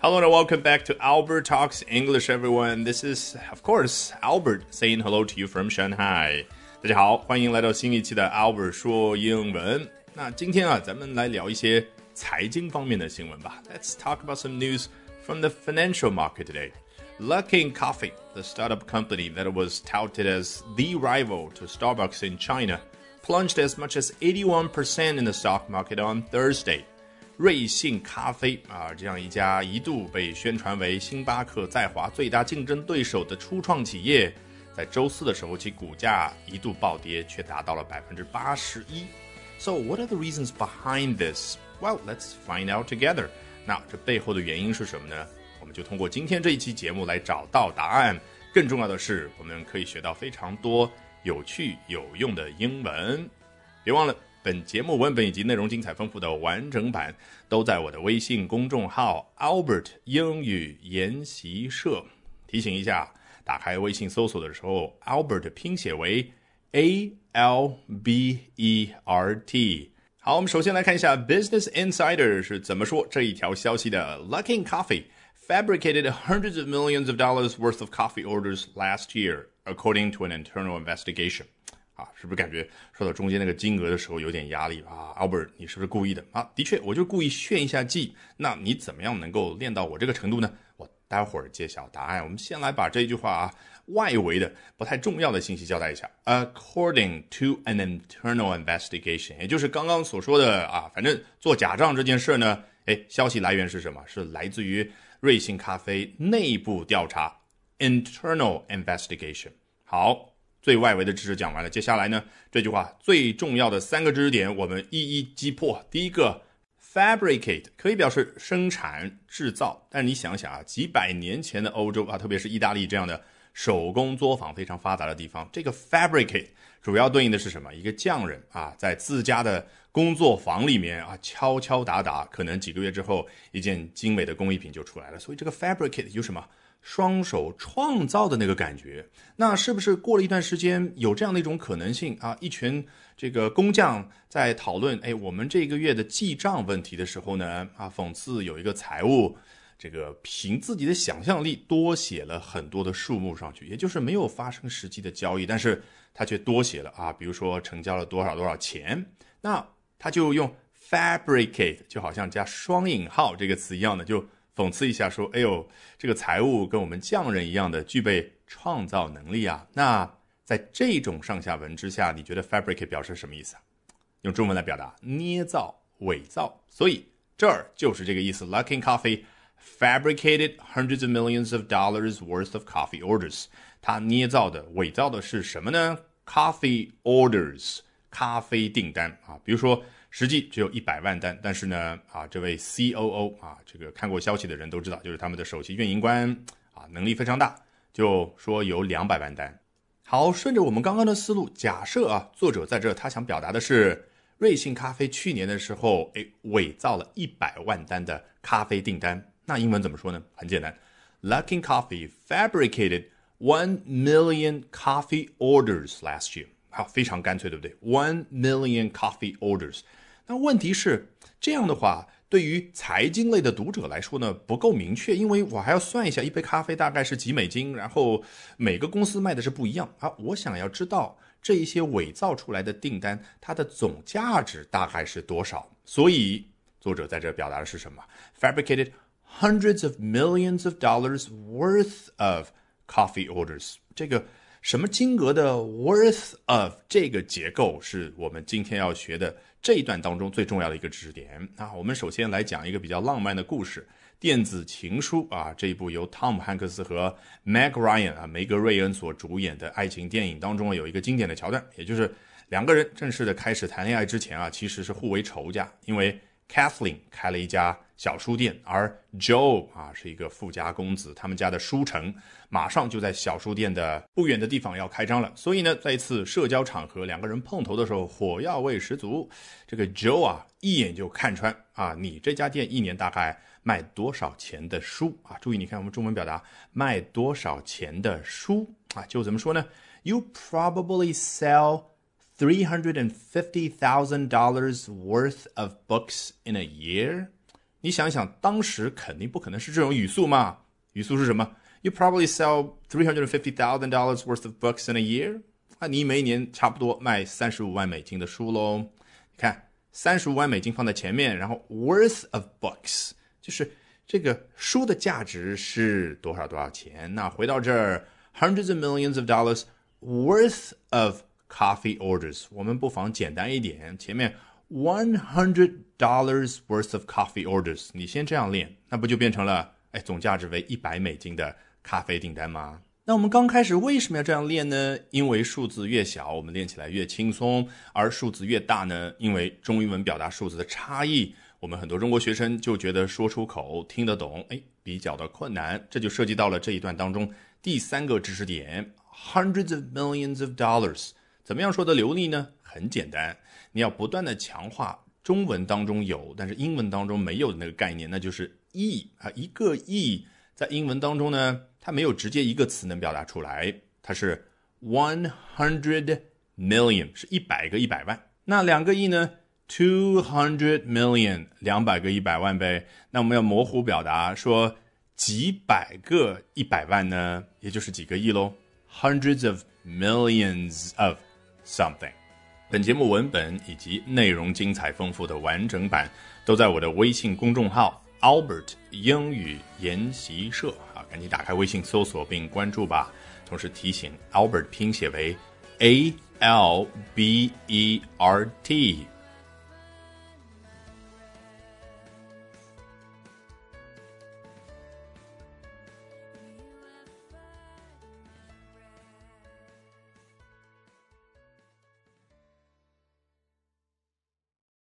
Hello and welcome back to Albert Talks English, everyone. This is, of course, Albert saying hello to you from Shanghai. 大家好，欢迎来到新一期的 Albert 说英文。那今天啊，咱们来聊一些财经方面的新闻吧。Let's talk about some news from the financial market today. Luckin Coffee, the startup company that was touted as the rival to Starbucks in China, plunged as much as 81% in the stock market on Thursday. 瑞幸咖啡啊，这样一家一度被宣传为星巴克在华最大竞争对手的初创企业，在周四的时候，其股价一度暴跌，却达到了百分之八十一。So what are the reasons behind this? Well, let's find out together. 那这背后的原因是什么呢？我们就通过今天这一期节目来找到答案。更重要的是，我们可以学到非常多有趣有用的英文。别忘了。本节目文本以及内容精彩丰富的完整版都在我的微信公众号 Albert 英语研习社。提醒一下，打开微信搜索的时候，Albert 拼写为 A L B E R T。好，我们首先来看一下 Business Insider 是怎么说这一条消息的。Luckin Coffee fabricated hundreds of millions of dollars worth of coffee orders last year, according to an internal investigation. 啊，是不是感觉说到中间那个金额的时候有点压力啊？Albert，你是不是故意的啊？的确，我就故意炫一下技。那你怎么样能够练到我这个程度呢？我待会儿揭晓答案。我们先来把这句话啊外围的不太重要的信息交代一下。According to an internal investigation，也就是刚刚所说的啊，反正做假账这件事呢，哎，消息来源是什么？是来自于瑞幸咖啡内部调查。Internal investigation。好。最外围的知识讲完了，接下来呢，这句话最重要的三个知识点我们一一击破。第一个，fabricate 可以表示生产制造，但是你想想啊，几百年前的欧洲啊，特别是意大利这样的手工作坊非常发达的地方，这个 fabricate 主要对应的是什么？一个匠人啊，在自家的工作坊里面啊，敲敲打打，可能几个月之后，一件精美的工艺品就出来了。所以这个 fabricate 有什么？双手创造的那个感觉，那是不是过了一段时间有这样的一种可能性啊？一群这个工匠在讨论，哎，我们这个月的记账问题的时候呢，啊，讽刺有一个财务，这个凭自己的想象力多写了很多的数目上去，也就是没有发生实际的交易，但是他却多写了啊，比如说成交了多少多少钱，那他就用 fabricate，就好像加双引号这个词一样的就。讽刺一下说：“哎呦，这个财务跟我们匠人一样的具备创造能力啊！”那在这种上下文之下，你觉得 fabricate 表示什么意思啊？用中文来表达，捏造、伪造。所以这儿就是这个意思。Luckin Coffee fabricated hundreds of millions of dollars worth of coffee orders。它捏造的、伪造的是什么呢？Coffee orders，咖啡订单啊，比如说。实际只有一百万单，但是呢，啊，这位 COO 啊，这个看过消息的人都知道，就是他们的首席运营官啊，能力非常大，就说有两百万单。好，顺着我们刚刚的思路，假设啊，作者在这他想表达的是，瑞幸咖啡去年的时候，哎，伪造了一百万单的咖啡订单，那英文怎么说呢？很简单，Luckin Coffee fabricated one million coffee orders last year。好，非常干脆，对不对？One million coffee orders。那问题是这样的话，对于财经类的读者来说呢，不够明确，因为我还要算一下一杯咖啡大概是几美金，然后每个公司卖的是不一样啊。我想要知道这一些伪造出来的订单，它的总价值大概是多少。所以作者在这表达的是什么？Fabricated hundreds of millions of dollars worth of coffee orders。这个。什么金额的 worth of 这个结构是我们今天要学的这一段当中最重要的一个知识点啊。我们首先来讲一个比较浪漫的故事，《电子情书》啊，这一部由汤姆汉克斯和 Meg Ryan 啊梅格瑞恩所主演的爱情电影当中有一个经典的桥段，也就是两个人正式的开始谈恋爱之前啊，其实是互为仇家，因为 Kathleen 开了一家。小书店，而 Joe 啊是一个富家公子，他们家的书城马上就在小书店的不远的地方要开张了。所以呢，在一次社交场合，两个人碰头的时候，火药味十足。这个 Joe 啊，一眼就看穿啊，你这家店一年大概卖多少钱的书啊？注意，你看我们中文表达卖多少钱的书啊？就怎么说呢？You probably sell three hundred and fifty thousand dollars worth of books in a year. 你想想，当时肯定不可能是这种语速嘛？语速是什么？You probably sell three hundred fifty thousand dollars worth of books in a year。啊，你每一年差不多卖三十五万美金的书喽。你看，三十五万美金放在前面，然后 worth of books 就是这个书的价值是多少多少钱？那回到这儿，hundreds of millions of dollars worth of coffee orders，我们不妨简单一点，前面 one hundred dollars worth of coffee orders，你先这样练，那不就变成了哎总价值为一百美金的咖啡订单吗？那我们刚开始为什么要这样练呢？因为数字越小，我们练起来越轻松；而数字越大呢，因为中英文表达数字的差异，我们很多中国学生就觉得说出口、听得懂，哎，比较的困难。这就涉及到了这一段当中第三个知识点：hundreds of millions of dollars。怎么样说的流利呢？很简单，你要不断的强化中文当中有，但是英文当中没有的那个概念，那就是亿啊，一个亿。在英文当中呢，它没有直接一个词能表达出来，它是 one hundred million，是一百个一百万。那两个亿呢？two hundred million，两百个一百万呗。那我们要模糊表达，说几百个一百万呢，也就是几个亿喽。Hundreds of millions of something。本节目文本以及内容精彩丰富的完整版都在我的微信公众号。Albert 英语研习社啊，赶紧打开微信搜索并关注吧。同时提醒，Albert 拼写为 A L B E R T。